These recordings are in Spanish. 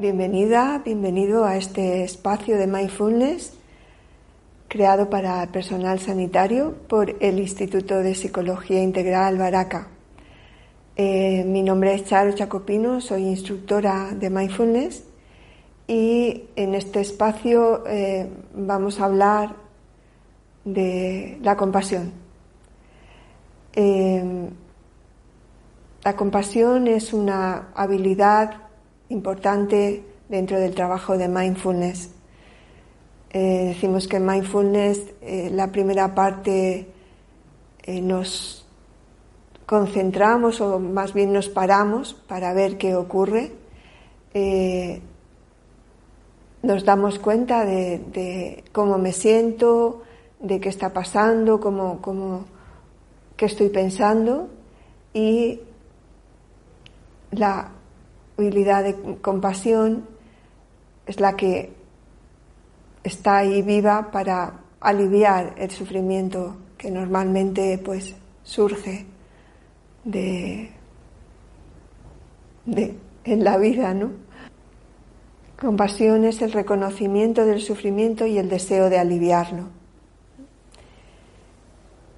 Bienvenida, bienvenido a este espacio de mindfulness creado para personal sanitario por el Instituto de Psicología Integral Baraca. Eh, mi nombre es Charo Chacopino, soy instructora de mindfulness y en este espacio eh, vamos a hablar de la compasión. Eh, la compasión es una habilidad importante dentro del trabajo de mindfulness. Eh, decimos que mindfulness eh, la primera parte eh, nos concentramos o más bien nos paramos para ver qué ocurre. nos damos cuenta de, cómo me siento, de qué está pasando, cómo, cómo, qué estoy pensando y la de compasión es la que está ahí viva para aliviar el sufrimiento que normalmente pues surge de, de en la vida, ¿no? Compasión es el reconocimiento del sufrimiento y el deseo de aliviarlo.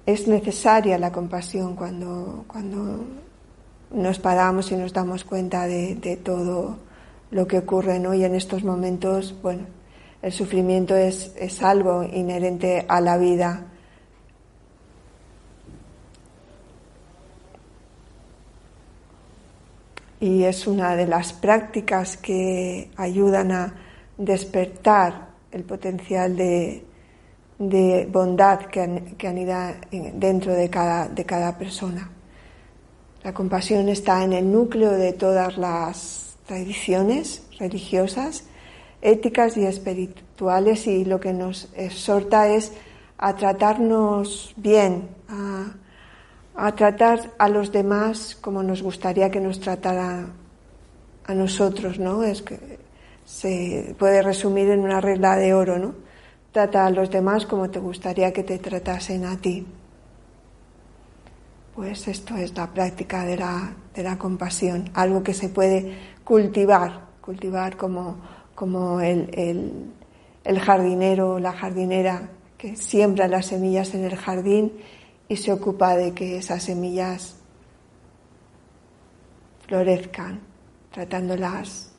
Es necesaria la compasión cuando, cuando nos paramos y nos damos cuenta de, todo lo que ocurre, ¿no? Y en estos momentos, bueno, el sufrimiento es, es algo inherente a la vida. Y es una de las prácticas que ayudan a despertar el potencial de, de bondad que, que anida dentro de cada, de cada persona. La compasión está en el núcleo de todas las tradiciones religiosas, éticas y espirituales y lo que nos exhorta es a tratarnos bien, a, tratar a los demás como nos gustaría que nos tratara a nosotros, ¿no? Es que se puede resumir en una regla de oro, ¿no? Trata a los demás como te gustaría que te tratasen a ti. Pues esto es la práctica de la, de la compasión, algo que se puede cultivar, cultivar como, como el, el, el jardinero o la jardinera que siembra las semillas en el jardín y se ocupa de que esas semillas florezcan, tratándolas,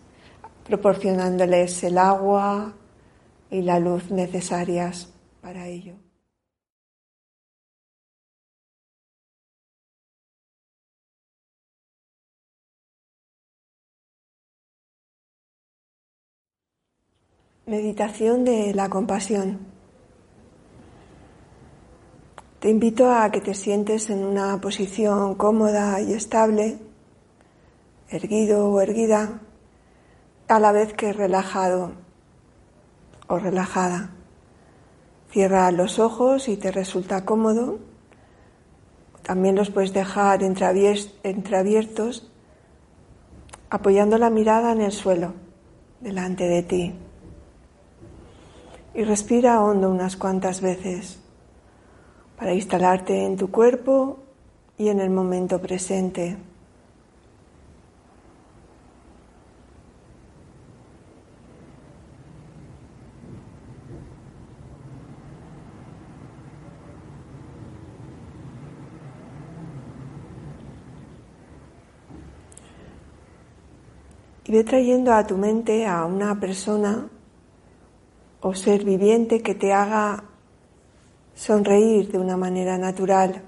proporcionándoles el agua y la luz necesarias para ello. Meditación de la compasión. Te invito a que te sientes en una posición cómoda y estable, erguido o erguida, a la vez que relajado o relajada. Cierra los ojos si te resulta cómodo. También los puedes dejar entreabiertos, apoyando la mirada en el suelo, delante de ti y respira hondo unas cuantas veces para instalarte en tu cuerpo y en el momento presente. Y ve trayendo a tu mente a una persona o ser viviente que te haga sonreír de una manera natural.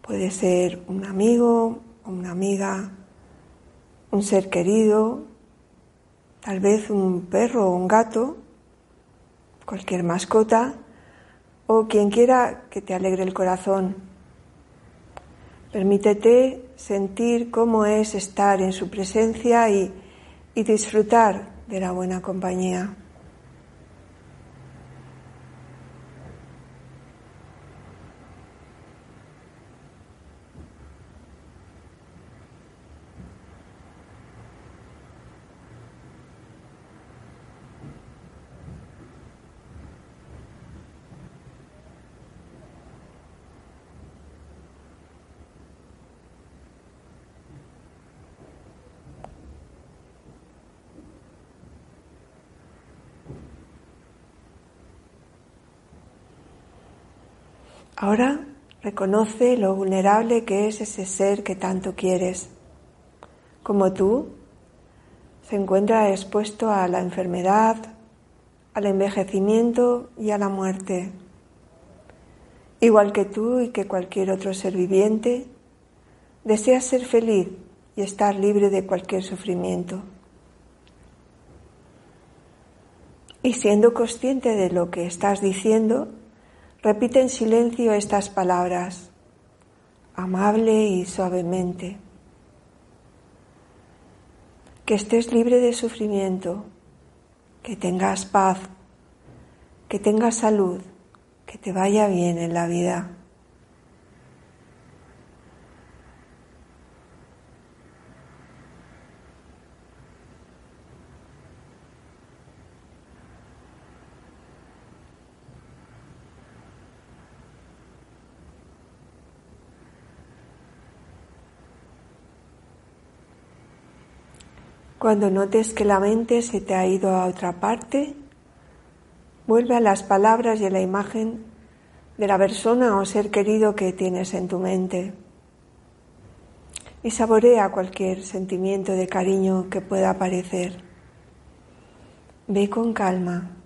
Puede ser un amigo, una amiga, un ser querido, tal vez un perro o un gato, cualquier mascota, o quien quiera que te alegre el corazón. Permítete sentir cómo es estar en su presencia y, y disfrutar de la buena compañía. Ahora reconoce lo vulnerable que es ese ser que tanto quieres. Como tú, se encuentra expuesto a la enfermedad, al envejecimiento y a la muerte. Igual que tú y que cualquier otro ser viviente, desea ser feliz y estar libre de cualquier sufrimiento. Y siendo consciente de lo que estás diciendo, repite en silencio estas palabras, amable y suavemente. Que estés libre de sufrimiento, que tengas paz, que tengas salud, que te vaya bien en la vida. Cuando notes que la mente se te ha ido a otra parte, vuelve a las palabras y a la imagen de la persona o ser querido que tienes en tu mente y saborea cualquier sentimiento de cariño que pueda aparecer. Ve con calma.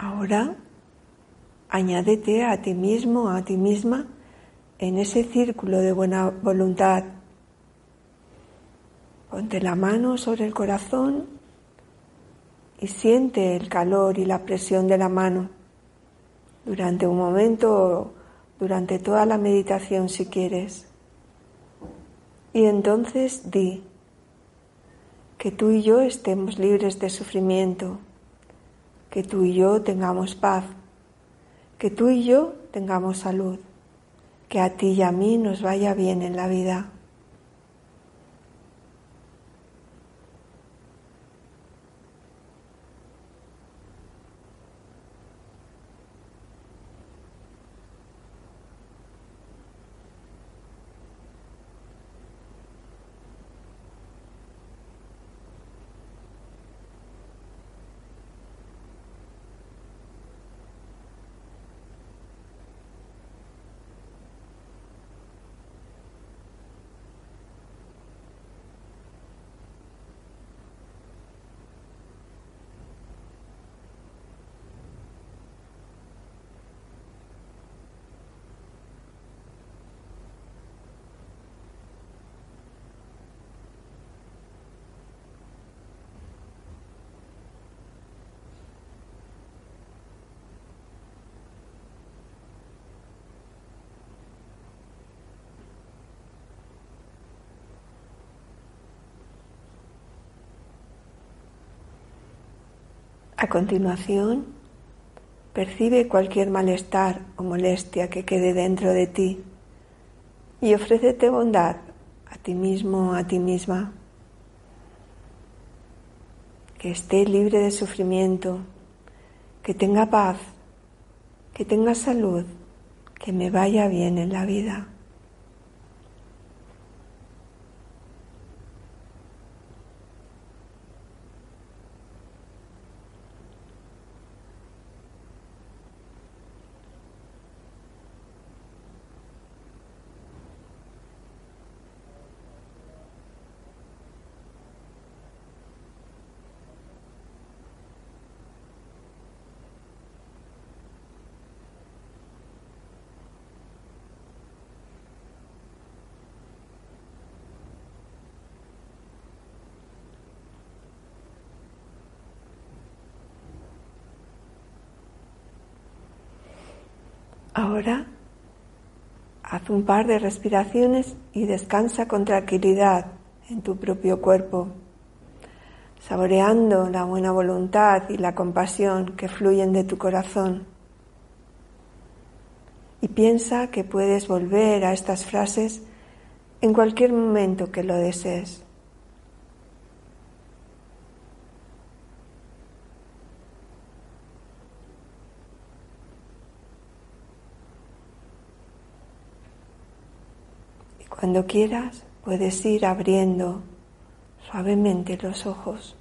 Ahora añádete a ti mismo, a ti misma, en ese círculo de buena voluntad. Ponte la mano sobre el corazón y siente el calor y la presión de la mano durante un momento, durante toda la meditación si quieres. Y entonces di que tú y yo estemos libres de sufrimiento que tú y yo tengamos paz, que tú y yo tengamos salud, que a ti y a mí nos vaya bien en la vida. A continuación, percibe cualquier malestar o molestia que quede dentro de ti y ofrécete bondad a ti mismo a ti misma. Que esté libre de sufrimiento, que tenga paz, que tenga salud, que me vaya bien en la vida. Ahora haz un par de respiraciones y descansa con tranquilidad en tu propio cuerpo, saboreando la buena voluntad y la compasión que fluyen de tu corazón. y piensa que puedes volver a estas frases en cualquier momento que lo desees. Y cuando quieras puedes ir abriendo suavemente los ojos.